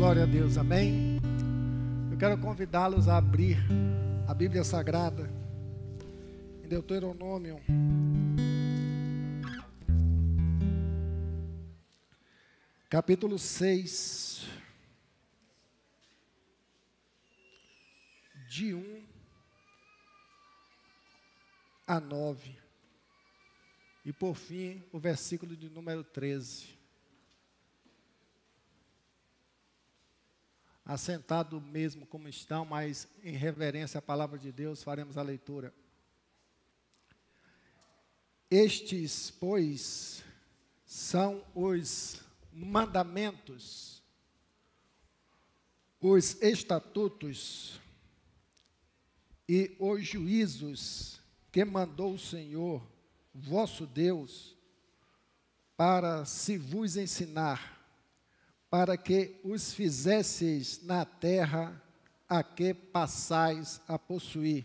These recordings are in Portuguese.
Glória a Deus, amém. Eu quero convidá-los a abrir a Bíblia Sagrada em Deuteronômio. Capítulo 6, de 1 a 9. E por fim, o versículo de número 13. Assentado mesmo como estão, mas em reverência à palavra de Deus, faremos a leitura. Estes, pois, são os mandamentos, os estatutos e os juízos que mandou o Senhor, vosso Deus, para se vos ensinar para que os fizesseis na terra a que passais a possuir,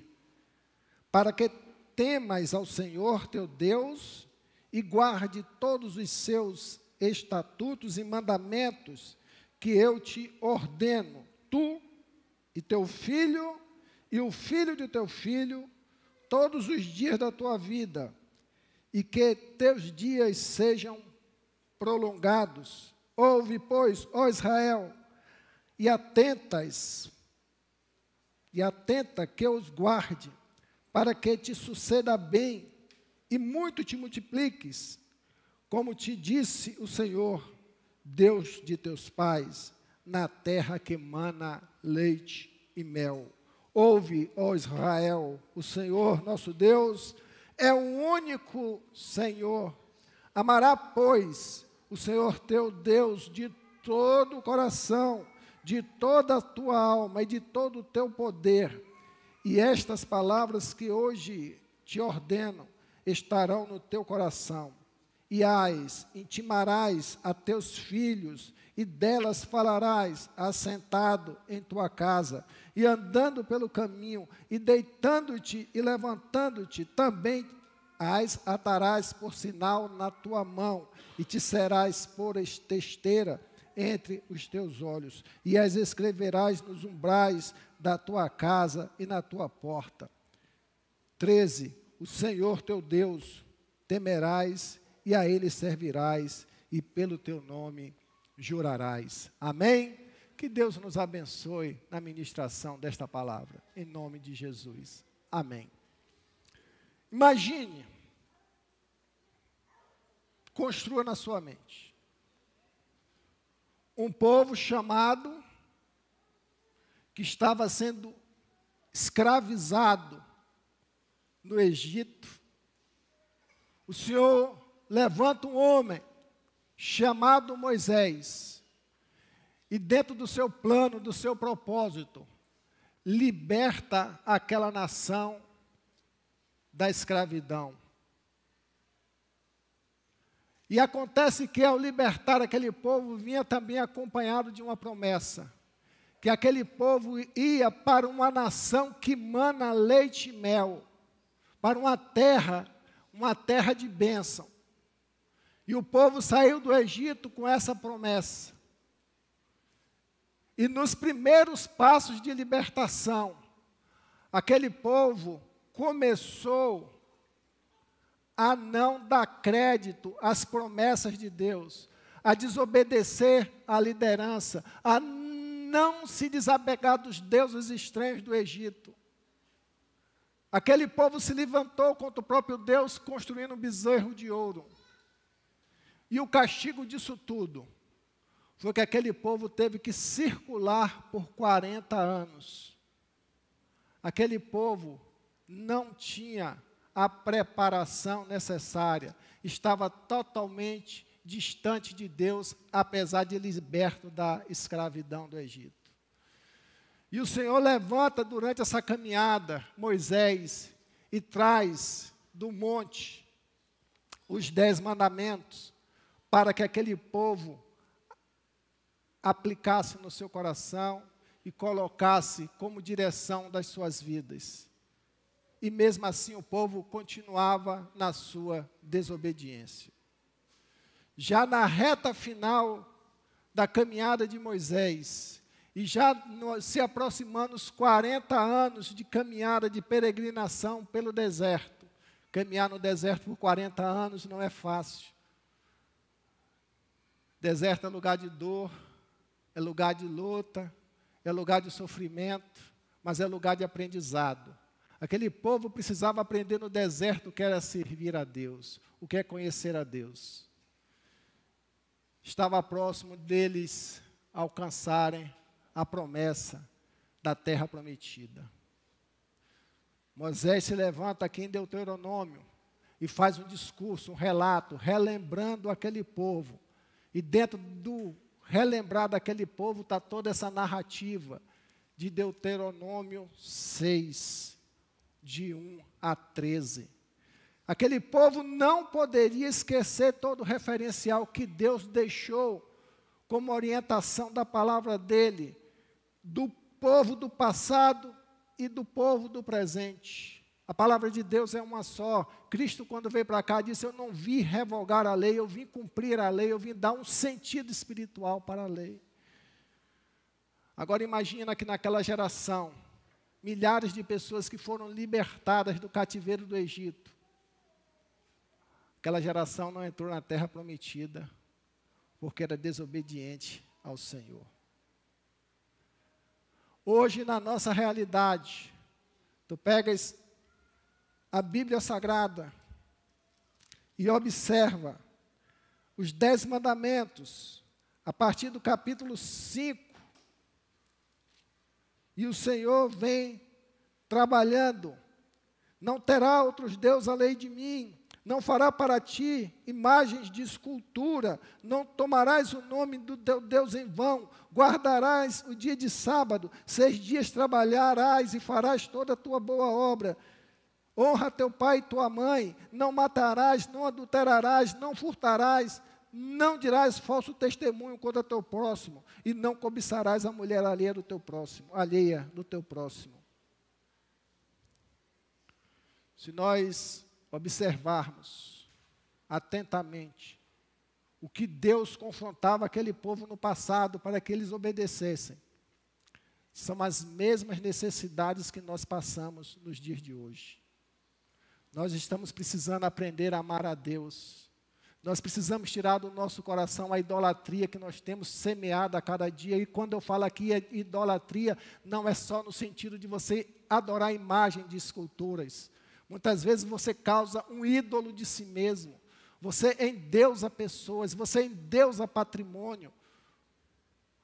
para que temas ao Senhor teu Deus e guarde todos os seus estatutos e mandamentos que eu te ordeno, tu e teu filho e o filho de teu filho, todos os dias da tua vida, e que teus dias sejam prolongados Ouve, pois, ó Israel, e atentas, e atenta que os guarde, para que te suceda bem e muito te multipliques, como te disse o Senhor, Deus de teus pais, na terra que mana leite e mel. Ouve, ó Israel, o Senhor nosso Deus é o único Senhor. Amará, pois, o Senhor teu Deus de todo o coração, de toda a tua alma e de todo o teu poder. E estas palavras que hoje te ordeno estarão no teu coração. E as intimarás a teus filhos, e delas falarás assentado em tua casa, e andando pelo caminho, e deitando-te e levantando-te, também as atarás por sinal na tua mão, e te serás por testeira entre os teus olhos, e as escreverás nos umbrais da tua casa e na tua porta. 13. O Senhor teu Deus temerás e a ele servirás, e pelo teu nome jurarás. Amém? Que Deus nos abençoe na ministração desta palavra, em nome de Jesus. Amém. Imagine, construa na sua mente, um povo chamado, que estava sendo escravizado no Egito. O Senhor levanta um homem chamado Moisés, e dentro do seu plano, do seu propósito, liberta aquela nação da escravidão. E acontece que ao libertar aquele povo, vinha também acompanhado de uma promessa: que aquele povo ia para uma nação que mana leite e mel, para uma terra, uma terra de bênção. E o povo saiu do Egito com essa promessa. E nos primeiros passos de libertação, aquele povo começou a não dar crédito às promessas de Deus, a desobedecer à liderança, a não se desapegar dos deuses estranhos do Egito. Aquele povo se levantou contra o próprio Deus, construindo um bezerro de ouro. E o castigo disso tudo foi que aquele povo teve que circular por 40 anos. Aquele povo não tinha a preparação necessária, estava totalmente distante de Deus, apesar de liberto da escravidão do Egito. E o Senhor levanta durante essa caminhada Moisés e traz do monte os dez mandamentos para que aquele povo aplicasse no seu coração e colocasse como direção das suas vidas. E mesmo assim o povo continuava na sua desobediência. Já na reta final da caminhada de Moisés, e já no, se aproximando os 40 anos de caminhada, de peregrinação pelo deserto. Caminhar no deserto por 40 anos não é fácil. Deserto é lugar de dor, é lugar de luta, é lugar de sofrimento, mas é lugar de aprendizado. Aquele povo precisava aprender no deserto o que era servir a Deus, o que é conhecer a Deus. Estava próximo deles alcançarem a promessa da terra prometida. Moisés se levanta aqui em Deuteronômio e faz um discurso, um relato, relembrando aquele povo. E dentro do relembrar daquele povo está toda essa narrativa de Deuteronômio 6, de 1 a 13. Aquele povo não poderia esquecer todo o referencial que Deus deixou como orientação da palavra dele, do povo do passado e do povo do presente. A palavra de Deus é uma só. Cristo, quando veio para cá, disse: Eu não vim revogar a lei, eu vim cumprir a lei, eu vim dar um sentido espiritual para a lei. Agora imagina que naquela geração, milhares de pessoas que foram libertadas do cativeiro do Egito. Aquela geração não entrou na terra prometida, porque era desobediente ao Senhor. Hoje, na nossa realidade, tu pegas a Bíblia Sagrada e observa os dez mandamentos, a partir do capítulo 5, e o Senhor vem trabalhando. Não terá outros deuses além de mim. Não fará para ti imagens de escultura. Não tomarás o nome do teu Deus em vão. Guardarás o dia de sábado. Seis dias trabalharás e farás toda a tua boa obra. Honra teu pai e tua mãe. Não matarás, não adulterarás, não furtarás não dirás falso testemunho contra teu próximo, e não cobiçarás a mulher alheia do teu próximo, alheia do teu próximo. Se nós observarmos atentamente o que Deus confrontava aquele povo no passado para que eles obedecessem, são as mesmas necessidades que nós passamos nos dias de hoje. Nós estamos precisando aprender a amar a Deus nós precisamos tirar do nosso coração a idolatria que nós temos semeada a cada dia. E quando eu falo aqui é idolatria, não é só no sentido de você adorar a imagem de esculturas. Muitas vezes você causa um ídolo de si mesmo. Você endeusa pessoas, você endeusa patrimônio.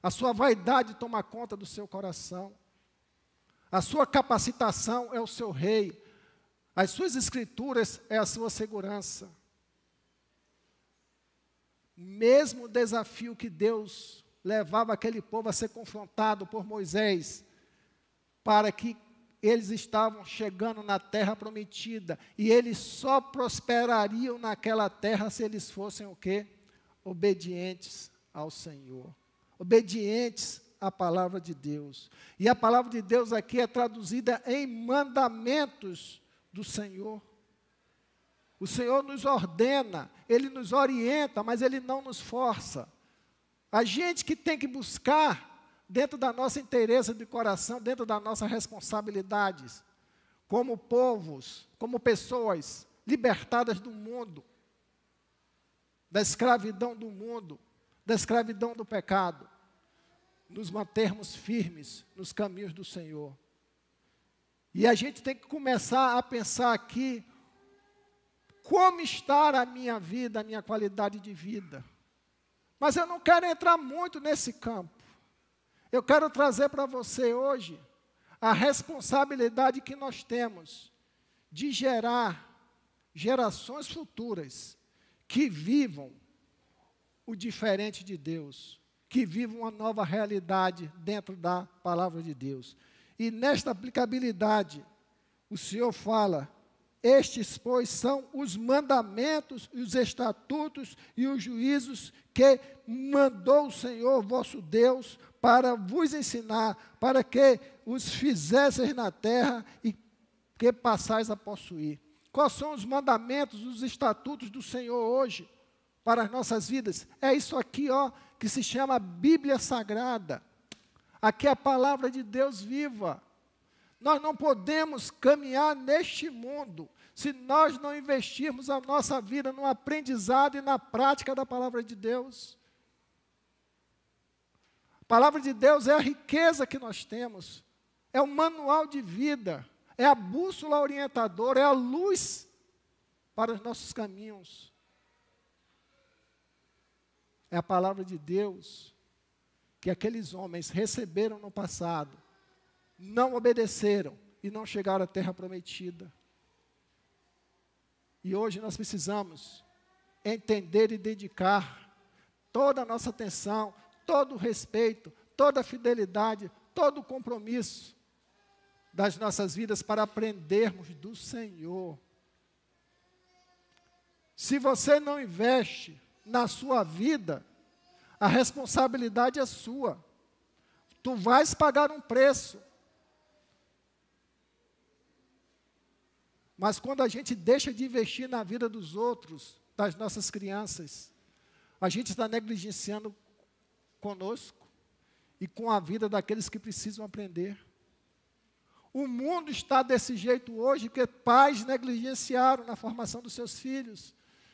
A sua vaidade toma conta do seu coração. A sua capacitação é o seu rei. As suas escrituras é a sua segurança mesmo desafio que Deus levava aquele povo a ser confrontado por Moisés, para que eles estavam chegando na terra prometida e eles só prosperariam naquela terra se eles fossem o quê? Obedientes ao Senhor. Obedientes à palavra de Deus. E a palavra de Deus aqui é traduzida em mandamentos do Senhor. O Senhor nos ordena, Ele nos orienta, mas Ele não nos força. A gente que tem que buscar, dentro da nossa interesse de coração, dentro das nossas responsabilidades, como povos, como pessoas libertadas do mundo, da escravidão do mundo, da escravidão do pecado, nos mantermos firmes nos caminhos do Senhor. E a gente tem que começar a pensar aqui como está a minha vida, a minha qualidade de vida. Mas eu não quero entrar muito nesse campo. Eu quero trazer para você hoje a responsabilidade que nós temos de gerar gerações futuras que vivam o diferente de Deus, que vivam uma nova realidade dentro da palavra de Deus. E nesta aplicabilidade, o Senhor fala estes, pois, são os mandamentos, os estatutos e os juízos que mandou o Senhor vosso Deus para vos ensinar, para que os fizesseis na terra e que passais a possuir. Quais são os mandamentos, os estatutos do Senhor hoje para as nossas vidas? É isso aqui, ó, que se chama Bíblia Sagrada. Aqui é a palavra de Deus viva. Nós não podemos caminhar neste mundo se nós não investirmos a nossa vida no aprendizado e na prática da palavra de Deus. A palavra de Deus é a riqueza que nós temos, é o manual de vida, é a bússola orientadora, é a luz para os nossos caminhos. É a palavra de Deus que aqueles homens receberam no passado não obedeceram e não chegaram à terra prometida. E hoje nós precisamos entender e dedicar toda a nossa atenção, todo o respeito, toda a fidelidade, todo o compromisso das nossas vidas para aprendermos do Senhor. Se você não investe na sua vida, a responsabilidade é sua. Tu vais pagar um preço. Mas quando a gente deixa de investir na vida dos outros, das nossas crianças, a gente está negligenciando conosco e com a vida daqueles que precisam aprender. O mundo está desse jeito hoje porque pais negligenciaram na formação dos seus filhos.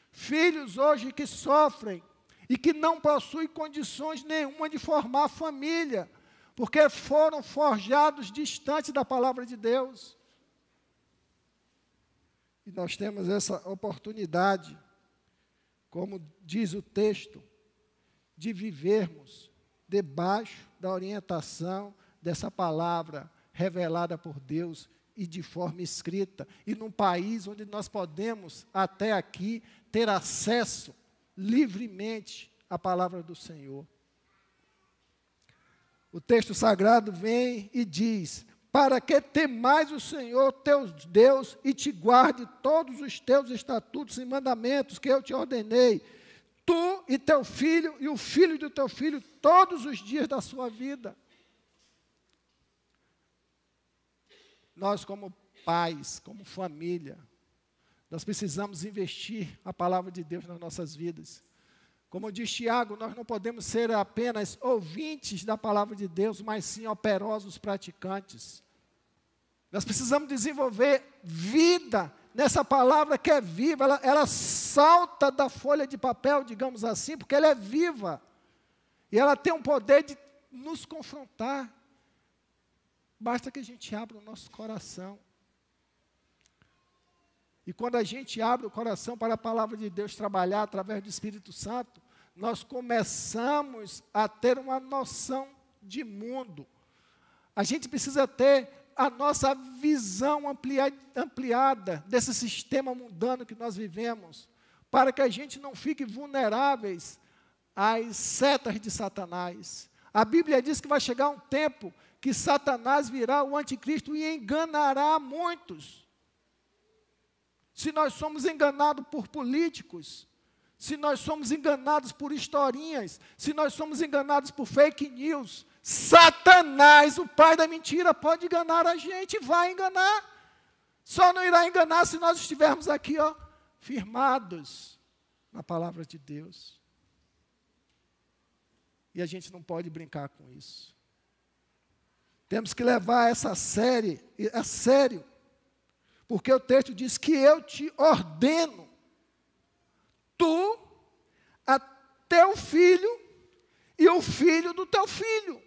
Filhos hoje que sofrem e que não possuem condições nenhuma de formar família, porque foram forjados distante da palavra de Deus. E nós temos essa oportunidade, como diz o texto, de vivermos debaixo da orientação dessa palavra revelada por Deus e de forma escrita, e num país onde nós podemos, até aqui, ter acesso livremente à palavra do Senhor. O texto sagrado vem e diz: para que temais o Senhor teu Deus e te guarde todos os teus estatutos e mandamentos que eu te ordenei, tu e teu filho e o filho do teu filho, todos os dias da sua vida. Nós, como pais, como família, nós precisamos investir a palavra de Deus nas nossas vidas. Como diz Tiago, nós não podemos ser apenas ouvintes da palavra de Deus, mas sim operosos praticantes. Nós precisamos desenvolver vida nessa palavra que é viva, ela, ela salta da folha de papel, digamos assim, porque ela é viva. E ela tem um poder de nos confrontar. Basta que a gente abra o nosso coração. E quando a gente abre o coração para a palavra de Deus trabalhar através do Espírito Santo, nós começamos a ter uma noção de mundo. A gente precisa ter a nossa visão ampliada desse sistema mundano que nós vivemos, para que a gente não fique vulneráveis às setas de Satanás. A Bíblia diz que vai chegar um tempo que Satanás virá o anticristo e enganará muitos. Se nós somos enganados por políticos, se nós somos enganados por historinhas, se nós somos enganados por fake news, Satanás, o pai da mentira, pode enganar a gente, vai enganar. Só não irá enganar se nós estivermos aqui, ó, firmados na palavra de Deus. E a gente não pode brincar com isso. Temos que levar essa série a sério. Porque o texto diz que eu te ordeno, tu, a teu filho e o filho do teu filho,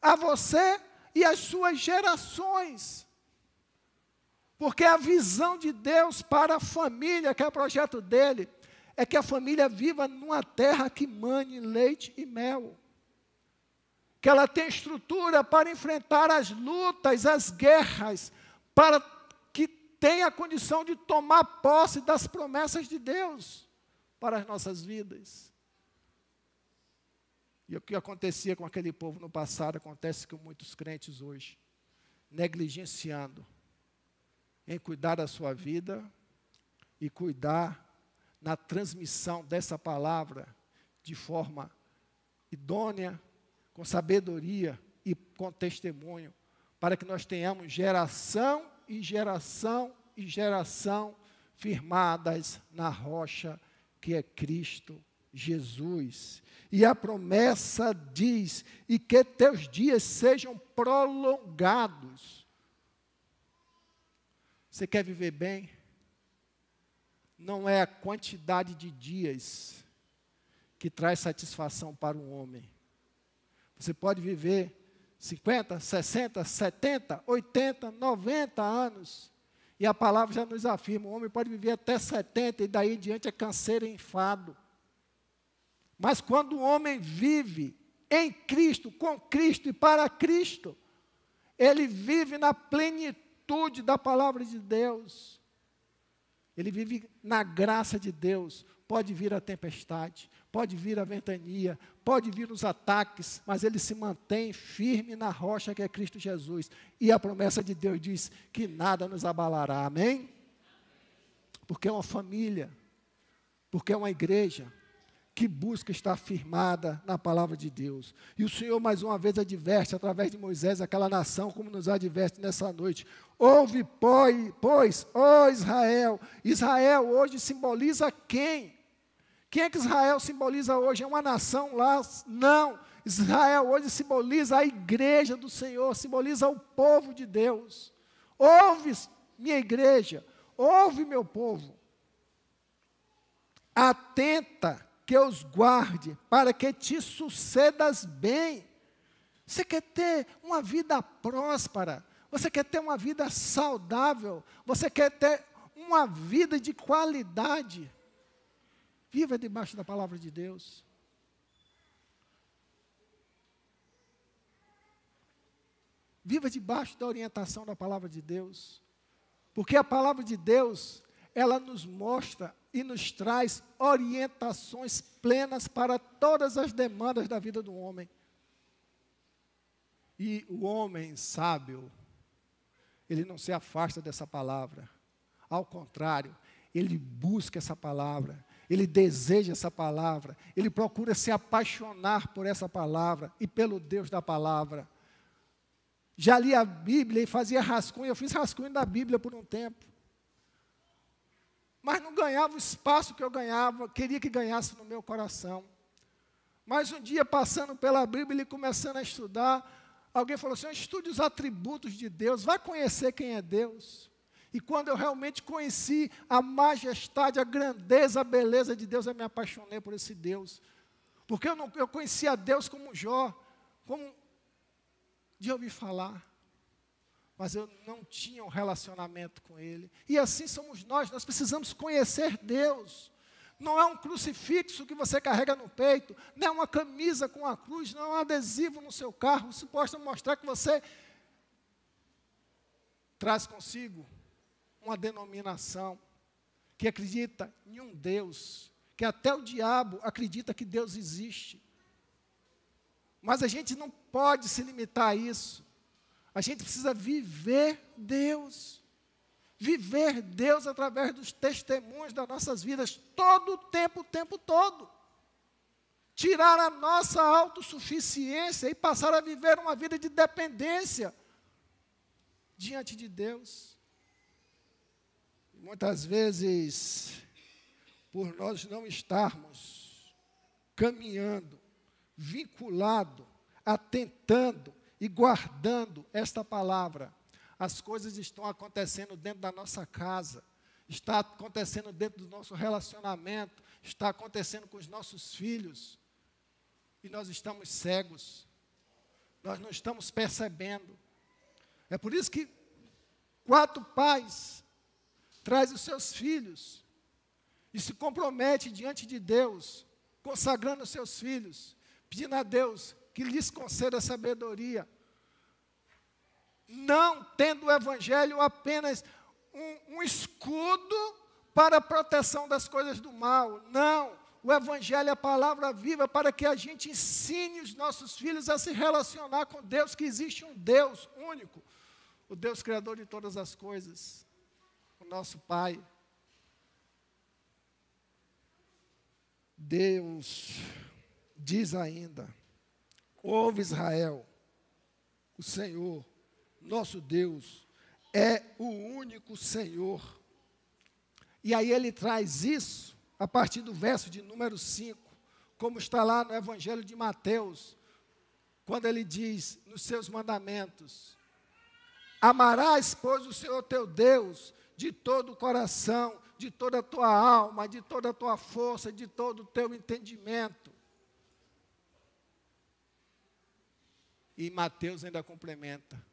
a você e as suas gerações. Porque a visão de Deus para a família, que é o projeto dele, é que a família viva numa terra que mane leite e mel. Que ela tenha estrutura para enfrentar as lutas, as guerras, para tenha a condição de tomar posse das promessas de Deus para as nossas vidas. E o que acontecia com aquele povo no passado acontece com muitos crentes hoje, negligenciando em cuidar da sua vida e cuidar na transmissão dessa palavra de forma idônea, com sabedoria e com testemunho, para que nós tenhamos geração e geração e geração firmadas na rocha que é Cristo Jesus. E a promessa diz: e que teus dias sejam prolongados. Você quer viver bem? Não é a quantidade de dias que traz satisfação para um homem. Você pode viver 50, 60, 70, 80, 90 anos. E a palavra já nos afirma: o homem pode viver até 70 e daí em diante é canseiro e enfado. Mas quando o homem vive em Cristo, com Cristo e para Cristo, ele vive na plenitude da palavra de Deus. Ele vive na graça de Deus. Pode vir a tempestade, pode vir a ventania, pode vir os ataques, mas ele se mantém firme na rocha que é Cristo Jesus. E a promessa de Deus diz que nada nos abalará. Amém? Porque é uma família, porque é uma igreja, que busca estar firmada na palavra de Deus. E o Senhor, mais uma vez, adverte, através de Moisés, aquela nação, como nos adverte nessa noite. Ouve, pois, ó Israel. Israel hoje simboliza quem? Quem é que Israel simboliza hoje? É uma nação lá? Não. Israel hoje simboliza a igreja do Senhor, simboliza o povo de Deus. Ouve, minha igreja, ouve, meu povo. Atenta que os guarde, para que te sucedas bem. Você quer ter uma vida próspera, você quer ter uma vida saudável, você quer ter uma vida de qualidade. Viva debaixo da palavra de Deus. Viva debaixo da orientação da palavra de Deus. Porque a palavra de Deus, ela nos mostra e nos traz orientações plenas para todas as demandas da vida do homem. E o homem sábio, ele não se afasta dessa palavra. Ao contrário, ele busca essa palavra, ele deseja essa palavra, ele procura se apaixonar por essa palavra e pelo Deus da palavra. Já li a Bíblia e fazia rascunho, eu fiz rascunho da Bíblia por um tempo mas não ganhava o espaço que eu ganhava, queria que ganhasse no meu coração. Mas um dia, passando pela Bíblia e começando a estudar, alguém falou assim: estude os atributos de Deus, vai conhecer quem é Deus. E quando eu realmente conheci a majestade, a grandeza, a beleza de Deus, eu me apaixonei por esse Deus. Porque eu, não, eu conhecia Deus como Jó, como de ouvir falar mas eu não tinha um relacionamento com Ele. E assim somos nós, nós precisamos conhecer Deus. Não é um crucifixo que você carrega no peito, não é uma camisa com a cruz, não é um adesivo no seu carro, pode mostrar que você traz consigo uma denominação que acredita em um Deus, que até o diabo acredita que Deus existe. Mas a gente não pode se limitar a isso. A gente precisa viver Deus. Viver Deus através dos testemunhos das nossas vidas, todo o tempo, o tempo todo. Tirar a nossa autossuficiência e passar a viver uma vida de dependência diante de Deus. Muitas vezes, por nós não estarmos caminhando, vinculado, atentando e guardando esta palavra, as coisas estão acontecendo dentro da nossa casa, está acontecendo dentro do nosso relacionamento, está acontecendo com os nossos filhos, e nós estamos cegos, nós não estamos percebendo. É por isso que quatro pais trazem os seus filhos e se compromete diante de Deus, consagrando os seus filhos, pedindo a Deus que lhes conceda sabedoria. Não tendo o Evangelho apenas um, um escudo para a proteção das coisas do mal. Não. O Evangelho é a palavra viva para que a gente ensine os nossos filhos a se relacionar com Deus, que existe um Deus único, o Deus Criador de todas as coisas, o nosso Pai. Deus diz ainda: Ouve Israel, o Senhor, nosso Deus, é o único Senhor. E aí ele traz isso a partir do verso de número 5. como está lá no Evangelho de Mateus, quando ele diz nos seus mandamentos: Amarás, pois, o Senhor teu Deus de todo o coração, de toda a tua alma, de toda a tua força, de todo o teu entendimento. E Mateus ainda complementa: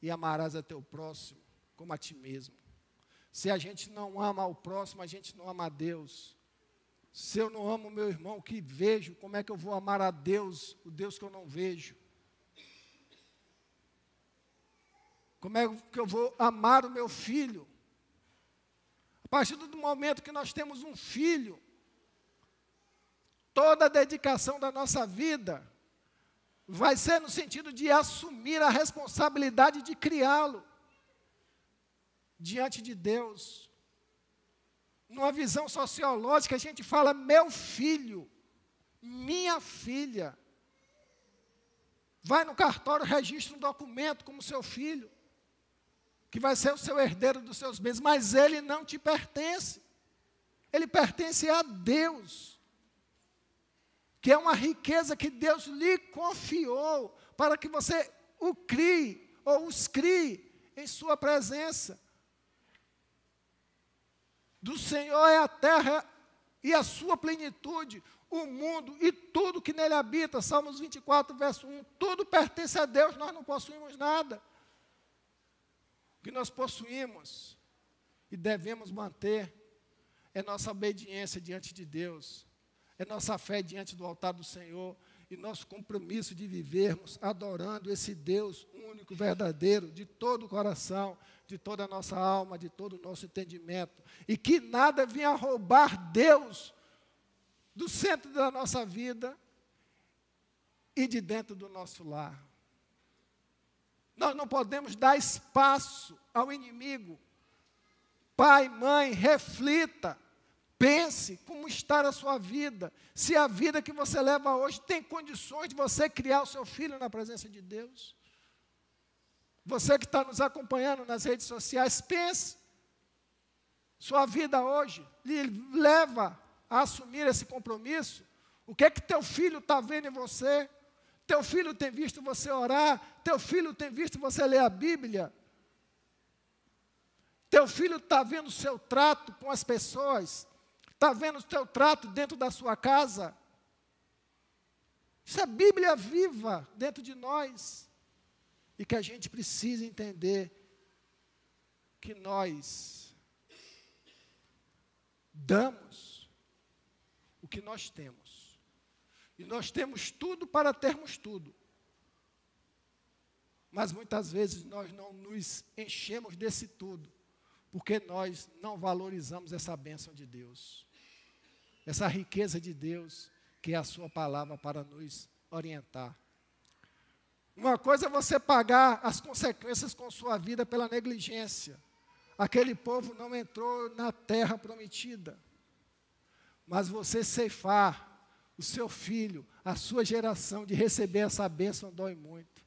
E amarás a teu próximo como a ti mesmo. Se a gente não ama o próximo, a gente não ama a Deus. Se eu não amo meu irmão que vejo, como é que eu vou amar a Deus, o Deus que eu não vejo? Como é que eu vou amar o meu filho? A partir do momento que nós temos um filho, toda a dedicação da nossa vida vai ser no sentido de assumir a responsabilidade de criá-lo diante de Deus. Numa visão sociológica, a gente fala meu filho, minha filha. Vai no cartório, registra um documento como seu filho que vai ser o seu herdeiro dos seus bens, mas ele não te pertence. Ele pertence a Deus, que é uma riqueza que Deus lhe confiou para que você o crie ou os crie em sua presença. Do Senhor é a terra e a sua plenitude, o mundo e tudo que nele habita. Salmos 24, verso 1. Tudo pertence a Deus, nós não possuímos nada que nós possuímos e devemos manter é nossa obediência diante de Deus, é nossa fé diante do altar do Senhor e nosso compromisso de vivermos adorando esse Deus único, verdadeiro, de todo o coração, de toda a nossa alma, de todo o nosso entendimento, e que nada venha roubar Deus do centro da nossa vida e de dentro do nosso lar. Nós não podemos dar espaço ao inimigo. Pai, mãe, reflita, pense como está a sua vida. Se a vida que você leva hoje tem condições de você criar o seu filho na presença de Deus. Você que está nos acompanhando nas redes sociais, pense. Sua vida hoje lhe leva a assumir esse compromisso. O que é que teu filho está vendo em você? Teu filho tem visto você orar, teu filho tem visto você ler a Bíblia. Teu filho está vendo o seu trato com as pessoas, está vendo o seu trato dentro da sua casa. Isso é Bíblia viva dentro de nós. E que a gente precisa entender que nós damos o que nós temos. E nós temos tudo para termos tudo. Mas muitas vezes nós não nos enchemos desse tudo, porque nós não valorizamos essa bênção de Deus, essa riqueza de Deus, que é a Sua palavra para nos orientar. Uma coisa é você pagar as consequências com sua vida pela negligência. Aquele povo não entrou na terra prometida. Mas você ceifar o seu filho, a sua geração, de receber essa bênção dói muito.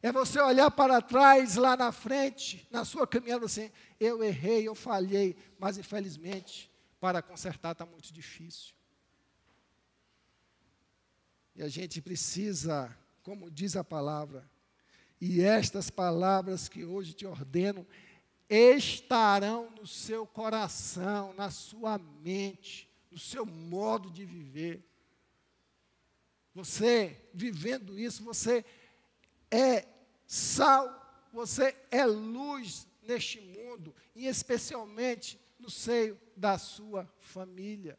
É você olhar para trás, lá na frente, na sua caminhada, assim, eu errei, eu falhei, mas infelizmente, para consertar está muito difícil. E a gente precisa, como diz a palavra, e estas palavras que hoje te ordeno, estarão no seu coração, na sua mente, no seu modo de viver. Você, vivendo isso, você é sal, você é luz neste mundo, e especialmente no seio da sua família.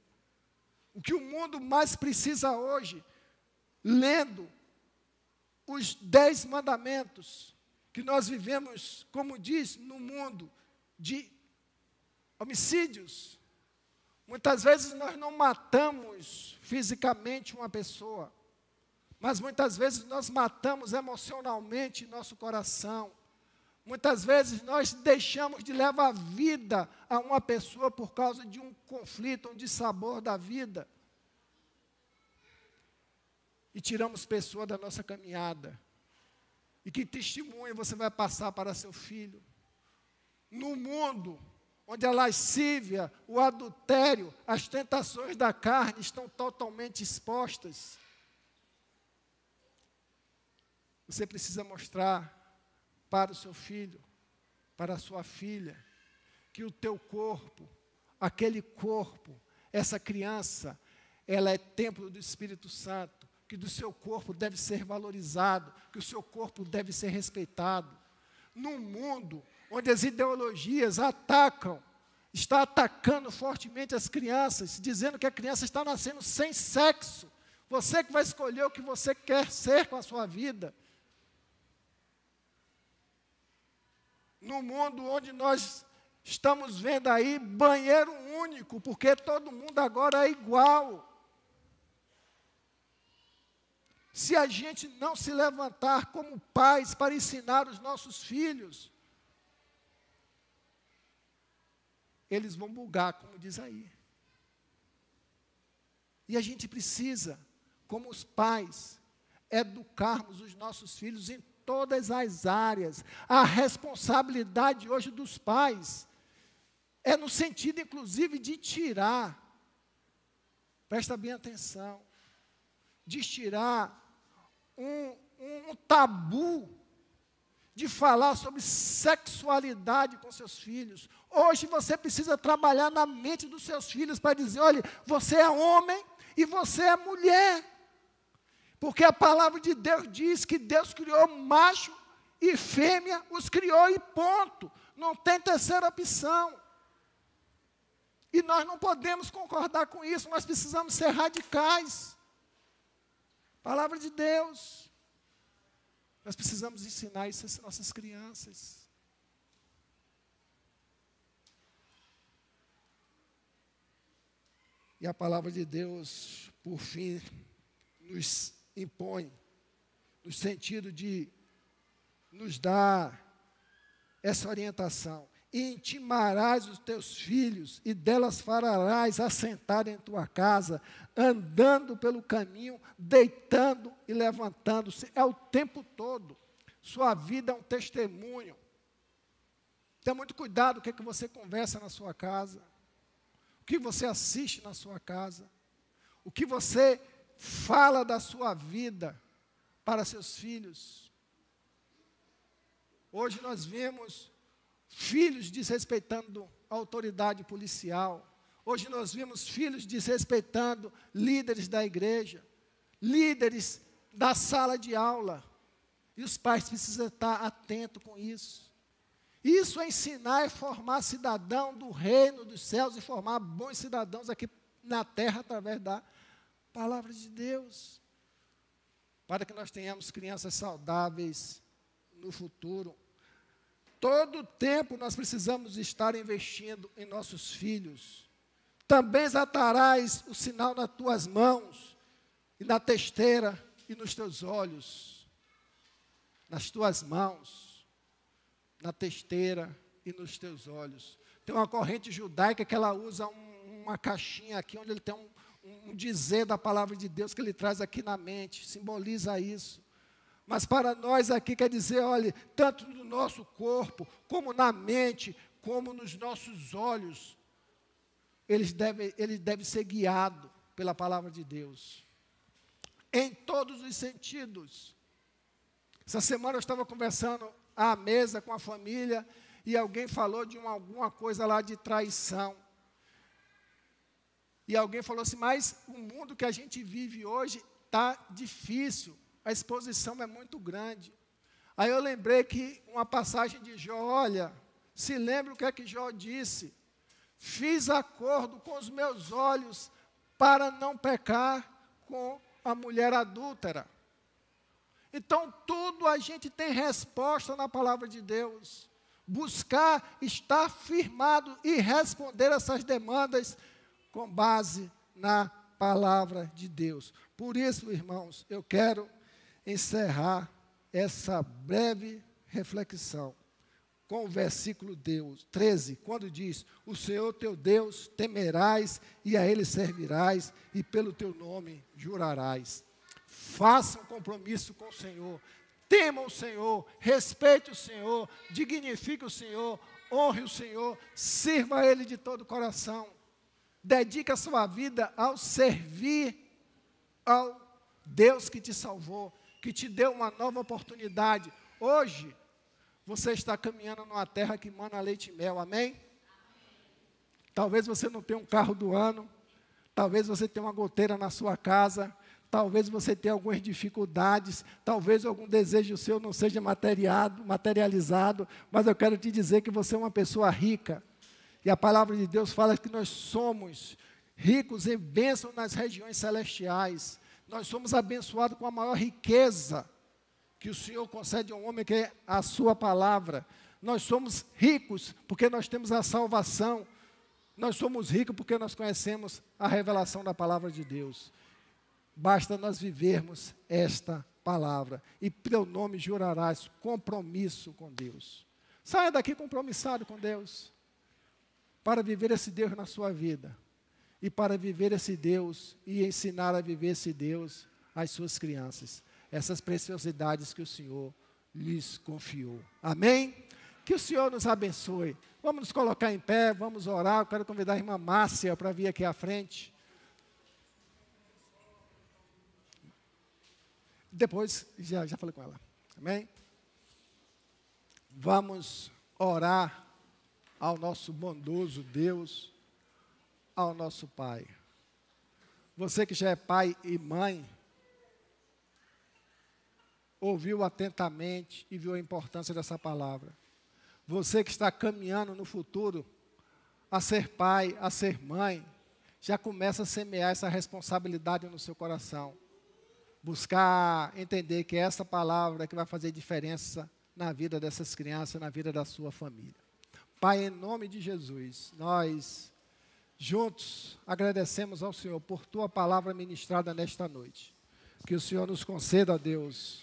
O que o mundo mais precisa hoje, lendo os dez mandamentos, que nós vivemos, como diz, no mundo de homicídios, Muitas vezes nós não matamos fisicamente uma pessoa, mas muitas vezes nós matamos emocionalmente nosso coração. Muitas vezes nós deixamos de levar vida a uma pessoa por causa de um conflito, um dissabor da vida. E tiramos pessoa da nossa caminhada. E que testemunho você vai passar para seu filho? No mundo onde a lascívia, o adultério, as tentações da carne estão totalmente expostas. Você precisa mostrar para o seu filho, para a sua filha, que o teu corpo, aquele corpo, essa criança, ela é templo do Espírito Santo, que do seu corpo deve ser valorizado, que o seu corpo deve ser respeitado. Num mundo onde as ideologias atacam, está atacando fortemente as crianças, dizendo que a criança está nascendo sem sexo. Você que vai escolher o que você quer ser com a sua vida. No mundo onde nós estamos vendo aí banheiro único, porque todo mundo agora é igual. Se a gente não se levantar como pais para ensinar os nossos filhos, eles vão bugar, como diz aí. E a gente precisa, como os pais, educarmos os nossos filhos em todas as áreas. A responsabilidade hoje dos pais é no sentido, inclusive, de tirar, presta bem atenção, de tirar um, um, um tabu de falar sobre sexualidade com seus filhos. Hoje você precisa trabalhar na mente dos seus filhos para dizer: olha, você é homem e você é mulher. Porque a palavra de Deus diz que Deus criou macho e fêmea, os criou e ponto. Não tem terceira opção. E nós não podemos concordar com isso, nós precisamos ser radicais. Palavra de Deus. Nós precisamos ensinar isso às nossas crianças. E a palavra de Deus, por fim, nos impõe, no sentido de nos dar essa orientação. E intimarás os teus filhos, e delas farás assentar em tua casa, andando pelo caminho, deitando e levantando-se. É o tempo todo. Sua vida é um testemunho. Tenha muito cuidado o que, é que você conversa na sua casa, que você assiste na sua casa, o que você fala da sua vida para seus filhos. Hoje nós vemos filhos desrespeitando a autoridade policial. Hoje nós vimos filhos desrespeitando líderes da igreja, líderes da sala de aula. E os pais precisam estar atentos com isso. Isso é ensinar e formar cidadão do reino dos céus e formar bons cidadãos aqui na terra através da palavra de Deus. Para que nós tenhamos crianças saudáveis no futuro. Todo tempo nós precisamos estar investindo em nossos filhos. Também atarás o sinal nas tuas mãos, e na testeira, e nos teus olhos. Nas tuas mãos, na testeira e nos teus olhos. Tem uma corrente judaica que ela usa um, uma caixinha aqui, onde ele tem um, um dizer da palavra de Deus que ele traz aqui na mente, simboliza isso. Mas para nós aqui quer dizer, olha, tanto no nosso corpo, como na mente, como nos nossos olhos, eles devem, ele deve ser guiado pela palavra de Deus. Em todos os sentidos. Essa semana eu estava conversando à mesa com a família e alguém falou de uma, alguma coisa lá de traição. E alguém falou assim, mas o mundo que a gente vive hoje está difícil a exposição é muito grande. Aí eu lembrei que uma passagem de Jó, olha, se lembra o que é que Jó disse? Fiz acordo com os meus olhos para não pecar com a mulher adúltera. Então, tudo a gente tem resposta na palavra de Deus. Buscar, estar firmado e responder essas demandas com base na palavra de Deus. Por isso, irmãos, eu quero encerrar essa breve reflexão com o versículo Deus 13, quando diz: O Senhor teu Deus temerás e a Ele servirás, e pelo teu nome jurarás. Faça um compromisso com o Senhor, tema o Senhor, respeite o Senhor, dignifique o Senhor, honre o Senhor, sirva a Ele de todo o coração. Dedique a sua vida ao servir ao Deus que te salvou, que te deu uma nova oportunidade. Hoje, você está caminhando numa terra que mana leite e mel, amém? Talvez você não tenha um carro do ano, talvez você tenha uma goteira na sua casa, Talvez você tenha algumas dificuldades, talvez algum desejo seu não seja materializado, mas eu quero te dizer que você é uma pessoa rica. E a palavra de Deus fala que nós somos ricos em bênção nas regiões celestiais. Nós somos abençoados com a maior riqueza que o Senhor concede ao homem, que é a sua palavra. Nós somos ricos porque nós temos a salvação. Nós somos ricos porque nós conhecemos a revelação da palavra de Deus. Basta nós vivermos esta palavra. E teu nome jurarás compromisso com Deus. Saia daqui compromissado com Deus. Para viver esse Deus na sua vida. E para viver esse Deus e ensinar a viver esse Deus às suas crianças. Essas preciosidades que o Senhor lhes confiou. Amém? Que o Senhor nos abençoe. Vamos nos colocar em pé, vamos orar. Eu quero convidar a irmã Márcia para vir aqui à frente. Depois, já, já falei com ela. Amém? Vamos orar ao nosso bondoso Deus, ao nosso Pai. Você que já é pai e mãe, ouviu atentamente e viu a importância dessa palavra. Você que está caminhando no futuro a ser pai, a ser mãe, já começa a semear essa responsabilidade no seu coração buscar entender que é essa palavra que vai fazer diferença na vida dessas crianças, na vida da sua família. Pai, em nome de Jesus, nós juntos agradecemos ao Senhor por tua palavra ministrada nesta noite. Que o Senhor nos conceda, Deus,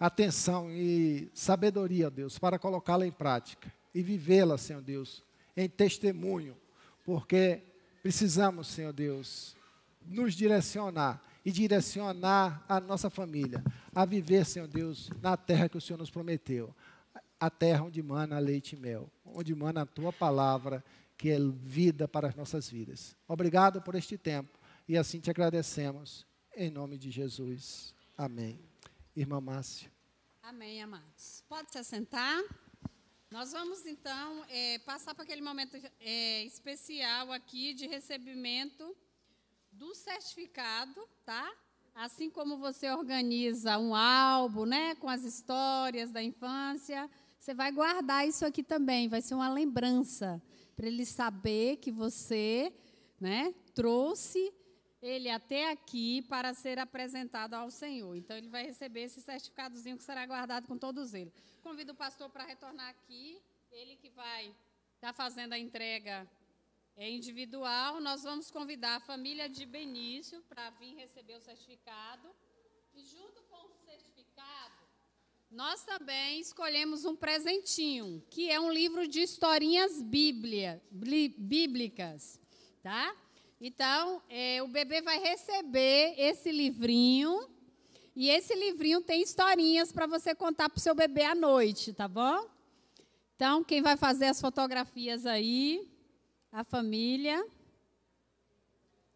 atenção e sabedoria, Deus, para colocá-la em prática e vivê-la, Senhor Deus, em testemunho, porque precisamos, Senhor Deus, nos direcionar e direcionar a nossa família a viver, Senhor Deus, na terra que o Senhor nos prometeu. A terra onde mana leite e mel, onde mana a tua palavra, que é vida para as nossas vidas. Obrigado por este tempo e assim te agradecemos, em nome de Jesus. Amém. Irmã Márcia. Amém, amados. Pode se assentar. Nós vamos então é, passar para aquele momento é, especial aqui de recebimento do certificado, tá? Assim como você organiza um álbum, né, com as histórias da infância, você vai guardar isso aqui também, vai ser uma lembrança para ele saber que você, né, trouxe ele até aqui para ser apresentado ao Senhor. Então ele vai receber esse certificadozinho que será guardado com todos eles. Convido o pastor para retornar aqui, ele que vai estar tá fazendo a entrega é individual, nós vamos convidar a família de Benício para vir receber o certificado. E junto com o certificado, nós também escolhemos um presentinho, que é um livro de historinhas bíblia, bíblicas, tá? Então, é, o bebê vai receber esse livrinho, e esse livrinho tem historinhas para você contar para o seu bebê à noite, tá bom? Então, quem vai fazer as fotografias aí, a família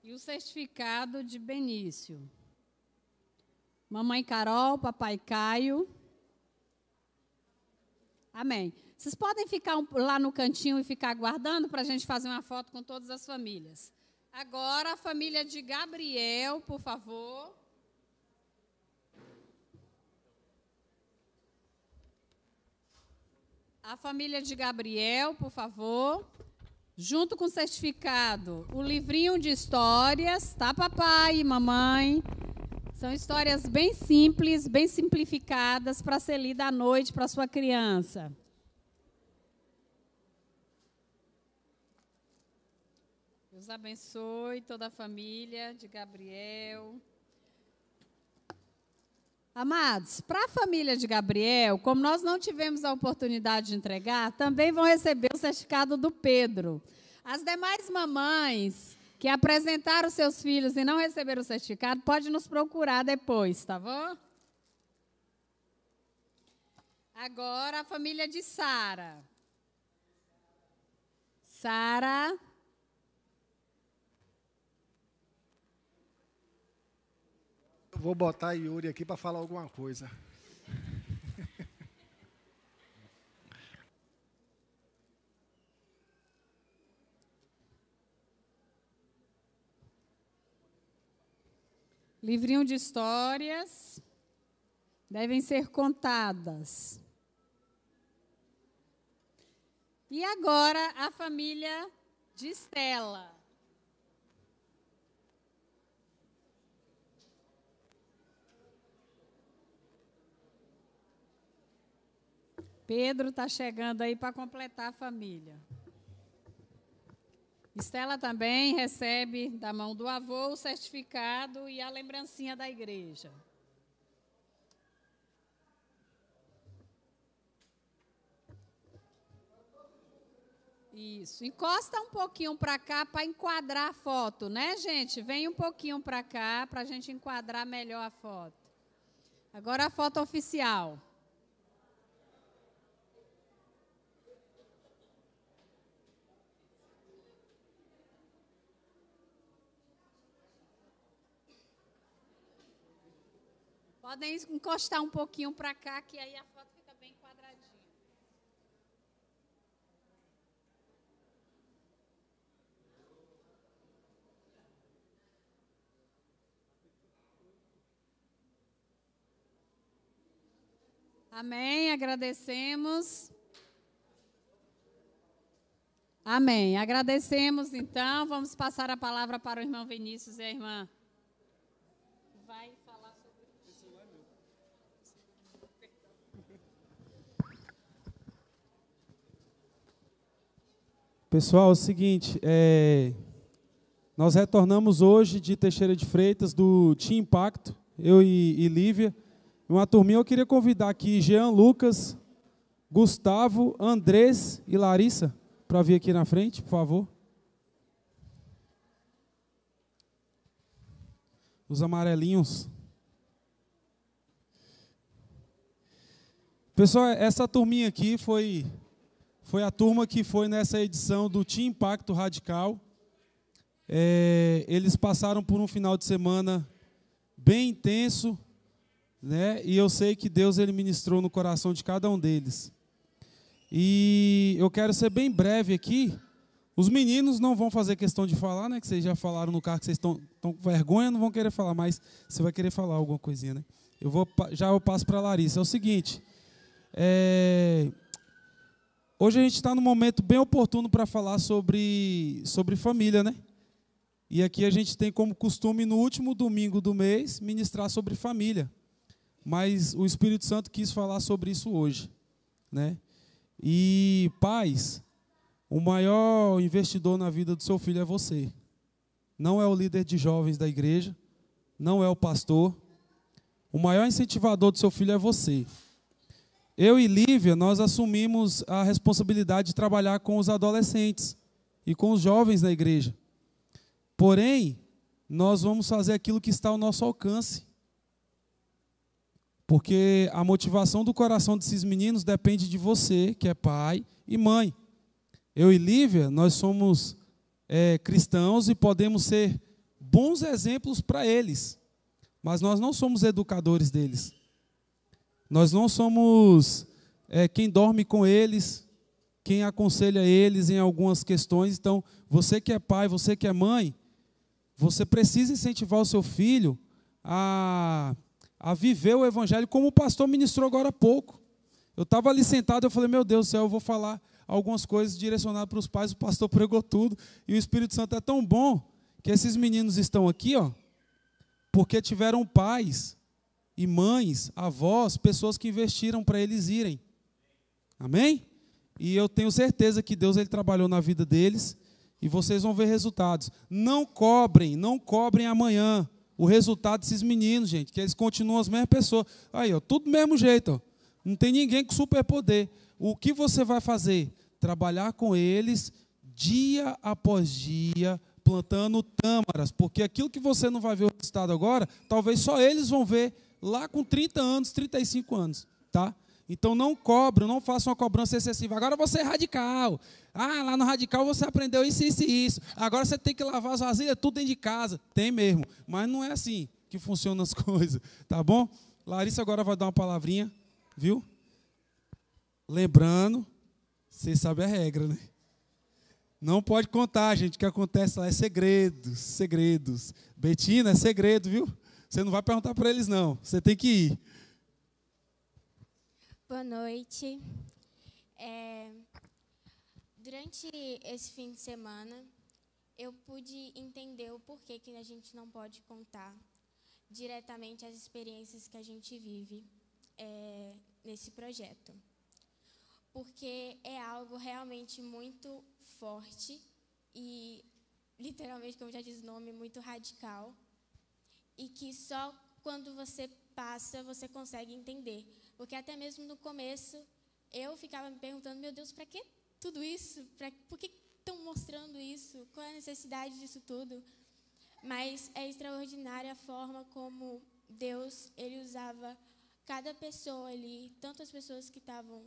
e o certificado de Benício. Mamãe Carol, papai Caio. Amém. Vocês podem ficar lá no cantinho e ficar aguardando para a gente fazer uma foto com todas as famílias. Agora, a família de Gabriel, por favor. A família de Gabriel, por favor junto com o certificado, o livrinho de histórias, tá, papai e mamãe? São histórias bem simples, bem simplificadas para ser lida à noite para sua criança. Deus abençoe toda a família de Gabriel. Amados, para a família de Gabriel, como nós não tivemos a oportunidade de entregar, também vão receber o certificado do Pedro. As demais mamães que apresentaram seus filhos e não receberam o certificado, pode nos procurar depois, tá bom? Agora a família de Sara. Sara. Vou botar Yuri aqui para falar alguma coisa. Livrinho de histórias devem ser contadas. E agora a família de Estela. Pedro está chegando aí para completar a família. Estela também recebe da mão do avô o certificado e a lembrancinha da igreja. Isso. Encosta um pouquinho para cá para enquadrar a foto, né, gente? Vem um pouquinho para cá para a gente enquadrar melhor a foto. Agora a foto oficial. Podem encostar um pouquinho para cá, que aí a foto fica bem quadradinha. Amém, agradecemos. Amém. Agradecemos então. Vamos passar a palavra para o irmão Vinícius e a irmã Pessoal, é o seguinte, é, nós retornamos hoje de Teixeira de Freitas, do Team Impacto, eu e, e Lívia. Uma turminha, eu queria convidar aqui Jean Lucas, Gustavo, Andrés e Larissa para vir aqui na frente, por favor. Os amarelinhos. Pessoal, essa turminha aqui foi foi a turma que foi nessa edição do Team Impacto Radical. É, eles passaram por um final de semana bem intenso, né? E eu sei que Deus ele ministrou no coração de cada um deles. E eu quero ser bem breve aqui. Os meninos não vão fazer questão de falar, né? Que vocês já falaram no carro que vocês estão, com vergonha, não vão querer falar, mas você vai querer falar alguma coisinha, né? Eu vou já eu passo para a Larissa. É o seguinte, é, Hoje a gente está num momento bem oportuno para falar sobre, sobre família, né? E aqui a gente tem como costume, no último domingo do mês, ministrar sobre família. Mas o Espírito Santo quis falar sobre isso hoje, né? E pais, o maior investidor na vida do seu filho é você. Não é o líder de jovens da igreja, não é o pastor. O maior incentivador do seu filho é você. Eu e Lívia, nós assumimos a responsabilidade de trabalhar com os adolescentes e com os jovens da igreja. Porém, nós vamos fazer aquilo que está ao nosso alcance. Porque a motivação do coração desses meninos depende de você, que é pai e mãe. Eu e Lívia, nós somos é, cristãos e podemos ser bons exemplos para eles, mas nós não somos educadores deles. Nós não somos é, quem dorme com eles, quem aconselha eles em algumas questões. Então, você que é pai, você que é mãe, você precisa incentivar o seu filho a, a viver o evangelho como o pastor ministrou agora há pouco. Eu estava ali sentado, eu falei, meu Deus do céu, eu vou falar algumas coisas direcionadas para os pais, o pastor pregou tudo, e o Espírito Santo é tão bom que esses meninos estão aqui, ó, porque tiveram pais e mães, avós, pessoas que investiram para eles irem. Amém? E eu tenho certeza que Deus ele trabalhou na vida deles e vocês vão ver resultados. Não cobrem, não cobrem amanhã o resultado desses meninos, gente, que eles continuam as mesmas pessoas. Aí, ó, tudo do mesmo jeito, ó. Não tem ninguém com superpoder. O que você vai fazer? Trabalhar com eles dia após dia, plantando tâmaras, porque aquilo que você não vai ver o resultado agora, talvez só eles vão ver lá com 30 anos, 35 anos, tá? Então não cobro, não faça uma cobrança excessiva. Agora você é radical. Ah, lá no radical você aprendeu isso, isso e isso. Agora você tem que lavar as vasilhas tudo dentro de casa. Tem mesmo, mas não é assim que funcionam as coisas, tá bom? Larissa agora vai dar uma palavrinha, viu? Lembrando, você sabe a regra, né? Não pode contar, gente, o que acontece lá é segredos, segredos. Betina, é segredo, viu? Você não vai perguntar para eles, não. Você tem que ir. Boa noite. É, durante esse fim de semana, eu pude entender o porquê que a gente não pode contar diretamente as experiências que a gente vive é, nesse projeto. Porque é algo realmente muito forte e, literalmente, como já diz o nome, muito radical. E que só quando você passa você consegue entender. Porque até mesmo no começo eu ficava me perguntando: meu Deus, para que tudo isso? Pra, por que estão mostrando isso? Qual é a necessidade disso tudo? Mas é extraordinária a forma como Deus ele usava cada pessoa ali, tantas pessoas que estavam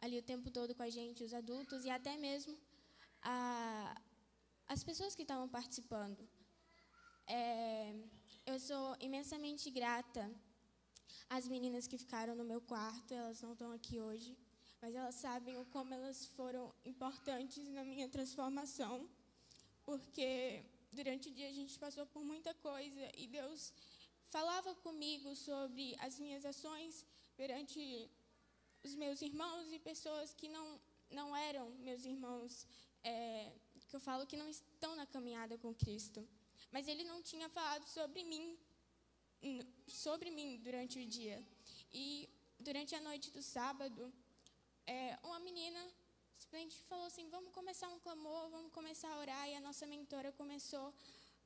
ali o tempo todo com a gente, os adultos e até mesmo a, as pessoas que estavam participando. É, eu sou imensamente grata às meninas que ficaram no meu quarto, elas não estão aqui hoje, mas elas sabem o como elas foram importantes na minha transformação, porque durante o dia a gente passou por muita coisa e Deus falava comigo sobre as minhas ações perante os meus irmãos e pessoas que não, não eram meus irmãos, é, que eu falo que não estão na caminhada com Cristo. Mas Ele não tinha falado sobre mim, sobre mim durante o dia. E durante a noite do sábado, é, uma menina simplesmente falou assim: vamos começar um clamor, vamos começar a orar. E a nossa mentora começou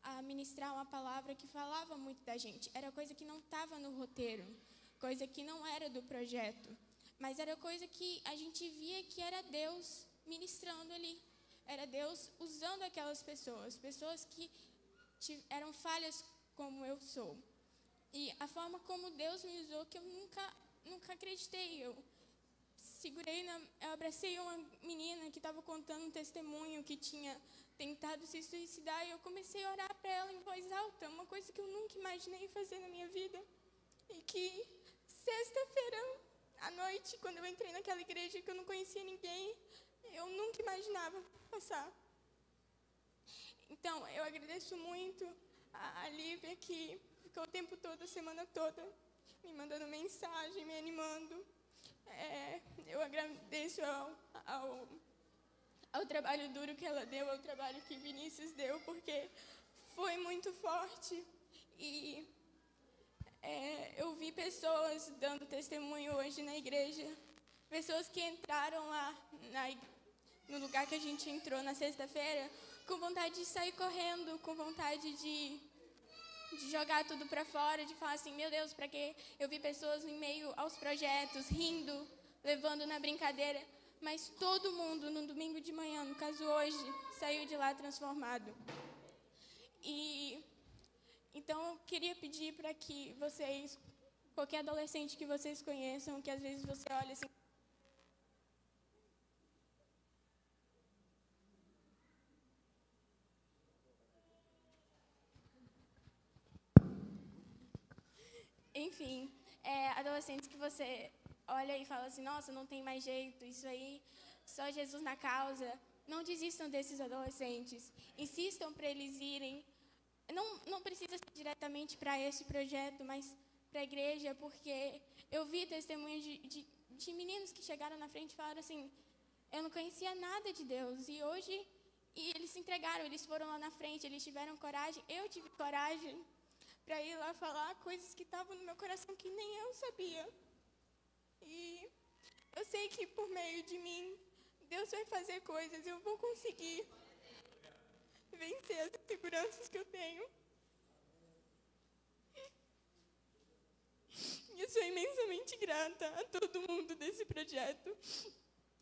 a ministrar uma palavra que falava muito da gente. Era coisa que não estava no roteiro, coisa que não era do projeto, mas era coisa que a gente via que era Deus ministrando ali. Era Deus usando aquelas pessoas, pessoas que eram falhas como eu sou. E a forma como Deus me usou, que eu nunca, nunca acreditei. Eu segurei, na, eu abracei uma menina que estava contando um testemunho que tinha tentado se suicidar e eu comecei a orar para ela em voz alta, uma coisa que eu nunca imaginei fazer na minha vida. E que sexta-feira à noite, quando eu entrei naquela igreja que eu não conhecia ninguém, eu nunca imaginava passar. Então, eu agradeço muito a Lívia que ficou o tempo todo, a semana toda, me mandando mensagem, me animando. É, eu agradeço ao, ao, ao, trabalho duro que ela deu, ao trabalho que Vinícius deu, porque foi muito forte. E é, eu vi pessoas dando testemunho hoje na igreja, pessoas que entraram lá na, no lugar que a gente entrou na sexta-feira, com vontade de sair correndo, com vontade de de jogar tudo para fora, de falar assim, meu Deus, para que eu vi pessoas em meio aos projetos, rindo, levando na brincadeira, mas todo mundo no domingo de manhã, no caso hoje, saiu de lá transformado. E então eu queria pedir para que vocês, qualquer adolescente que vocês conheçam, que às vezes você olha assim, Enfim, é, adolescentes que você olha e fala assim, nossa, não tem mais jeito, isso aí, só Jesus na causa. Não desistam desses adolescentes. Insistam para eles irem. Não, não precisa ser diretamente para esse projeto, mas para a igreja, porque eu vi testemunhos de, de, de meninos que chegaram na frente e falaram assim, eu não conhecia nada de Deus, e hoje e eles se entregaram, eles foram lá na frente, eles tiveram coragem, eu tive coragem para ir lá falar coisas que estavam no meu coração que nem eu sabia. E eu sei que por meio de mim, Deus vai fazer coisas, eu vou conseguir vencer as inseguranças que eu tenho. E eu sou imensamente grata a todo mundo desse projeto.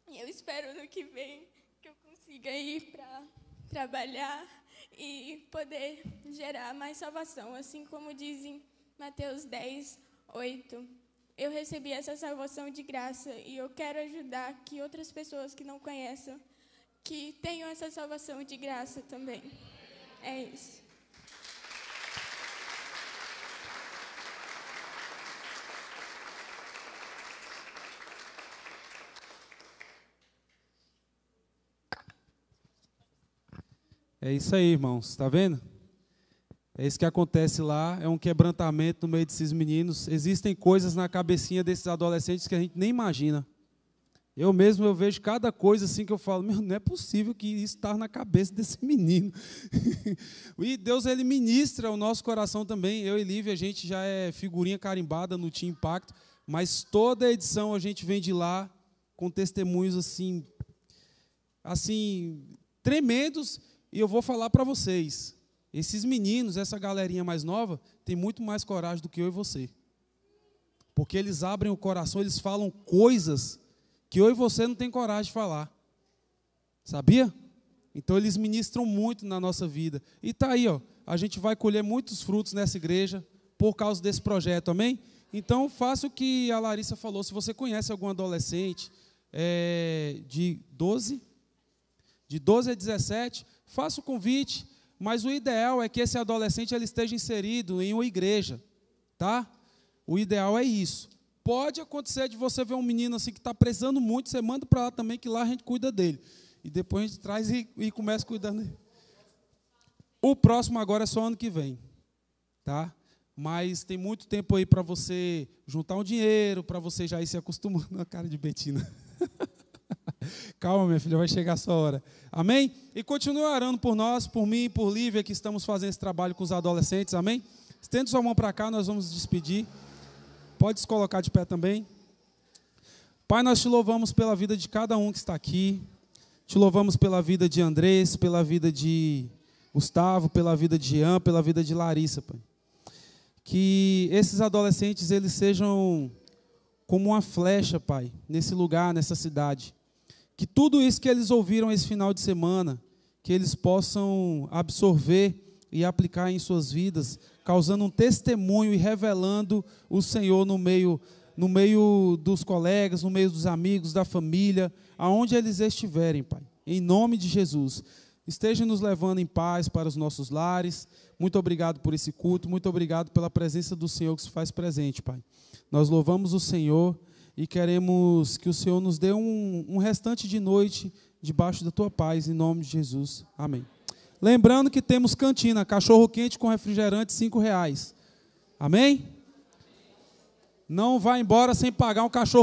E eu espero no que vem que eu consiga ir para trabalhar e poder gerar mais salvação, assim como diz em Mateus 10, 8. eu recebi essa salvação de graça e eu quero ajudar que outras pessoas que não conheçam que tenham essa salvação de graça também. É isso. É isso aí, irmãos. Está vendo? É isso que acontece lá, é um quebrantamento no meio desses meninos. Existem coisas na cabecinha desses adolescentes que a gente nem imagina. Eu mesmo eu vejo cada coisa assim que eu falo, meu, não é possível que isso está na cabeça desse menino. e Deus ele ministra o nosso coração também. Eu e Lívia, a gente já é figurinha carimbada no Team Impacto, mas toda edição a gente vem de lá com testemunhos assim assim tremendos e eu vou falar para vocês. Esses meninos, essa galerinha mais nova, tem muito mais coragem do que eu e você. Porque eles abrem o coração, eles falam coisas que eu e você não tem coragem de falar. Sabia? Então eles ministram muito na nossa vida. E tá aí, ó, a gente vai colher muitos frutos nessa igreja por causa desse projeto, amém? Então faça o que a Larissa falou. Se você conhece algum adolescente é, de 12, de 12 a 17, faça o convite. Mas o ideal é que esse adolescente ele esteja inserido em uma igreja, tá? O ideal é isso. Pode acontecer de você ver um menino assim que está precisando muito, você manda para lá também, que lá a gente cuida dele. E depois a gente traz e, e começa cuidando dele. O próximo agora é só ano que vem, tá? Mas tem muito tempo aí para você juntar um dinheiro, para você já ir se acostumando na cara de Betina. Calma, minha filha, vai chegar a sua hora. Amém? E continue orando por nós, por mim e por Lívia, que estamos fazendo esse trabalho com os adolescentes. Amém? Estenda sua mão para cá, nós vamos despedir. Pode se colocar de pé também. Pai, nós te louvamos pela vida de cada um que está aqui. Te louvamos pela vida de Andrés, pela vida de Gustavo, pela vida de Jean, pela vida de Larissa, Pai. Que esses adolescentes eles sejam como uma flecha, Pai, nesse lugar, nessa cidade. Que tudo isso que eles ouviram esse final de semana, que eles possam absorver e aplicar em suas vidas, causando um testemunho e revelando o Senhor no meio no meio dos colegas, no meio dos amigos, da família, aonde eles estiverem, Pai. Em nome de Jesus. Esteja nos levando em paz para os nossos lares. Muito obrigado por esse culto, muito obrigado pela presença do Senhor que se faz presente, Pai. Nós louvamos o Senhor e queremos que o Senhor nos dê um, um restante de noite debaixo da tua paz, em nome de Jesus. Amém. Lembrando que temos cantina, cachorro quente com refrigerante, cinco reais. Amém? Não vá embora sem pagar um cachorro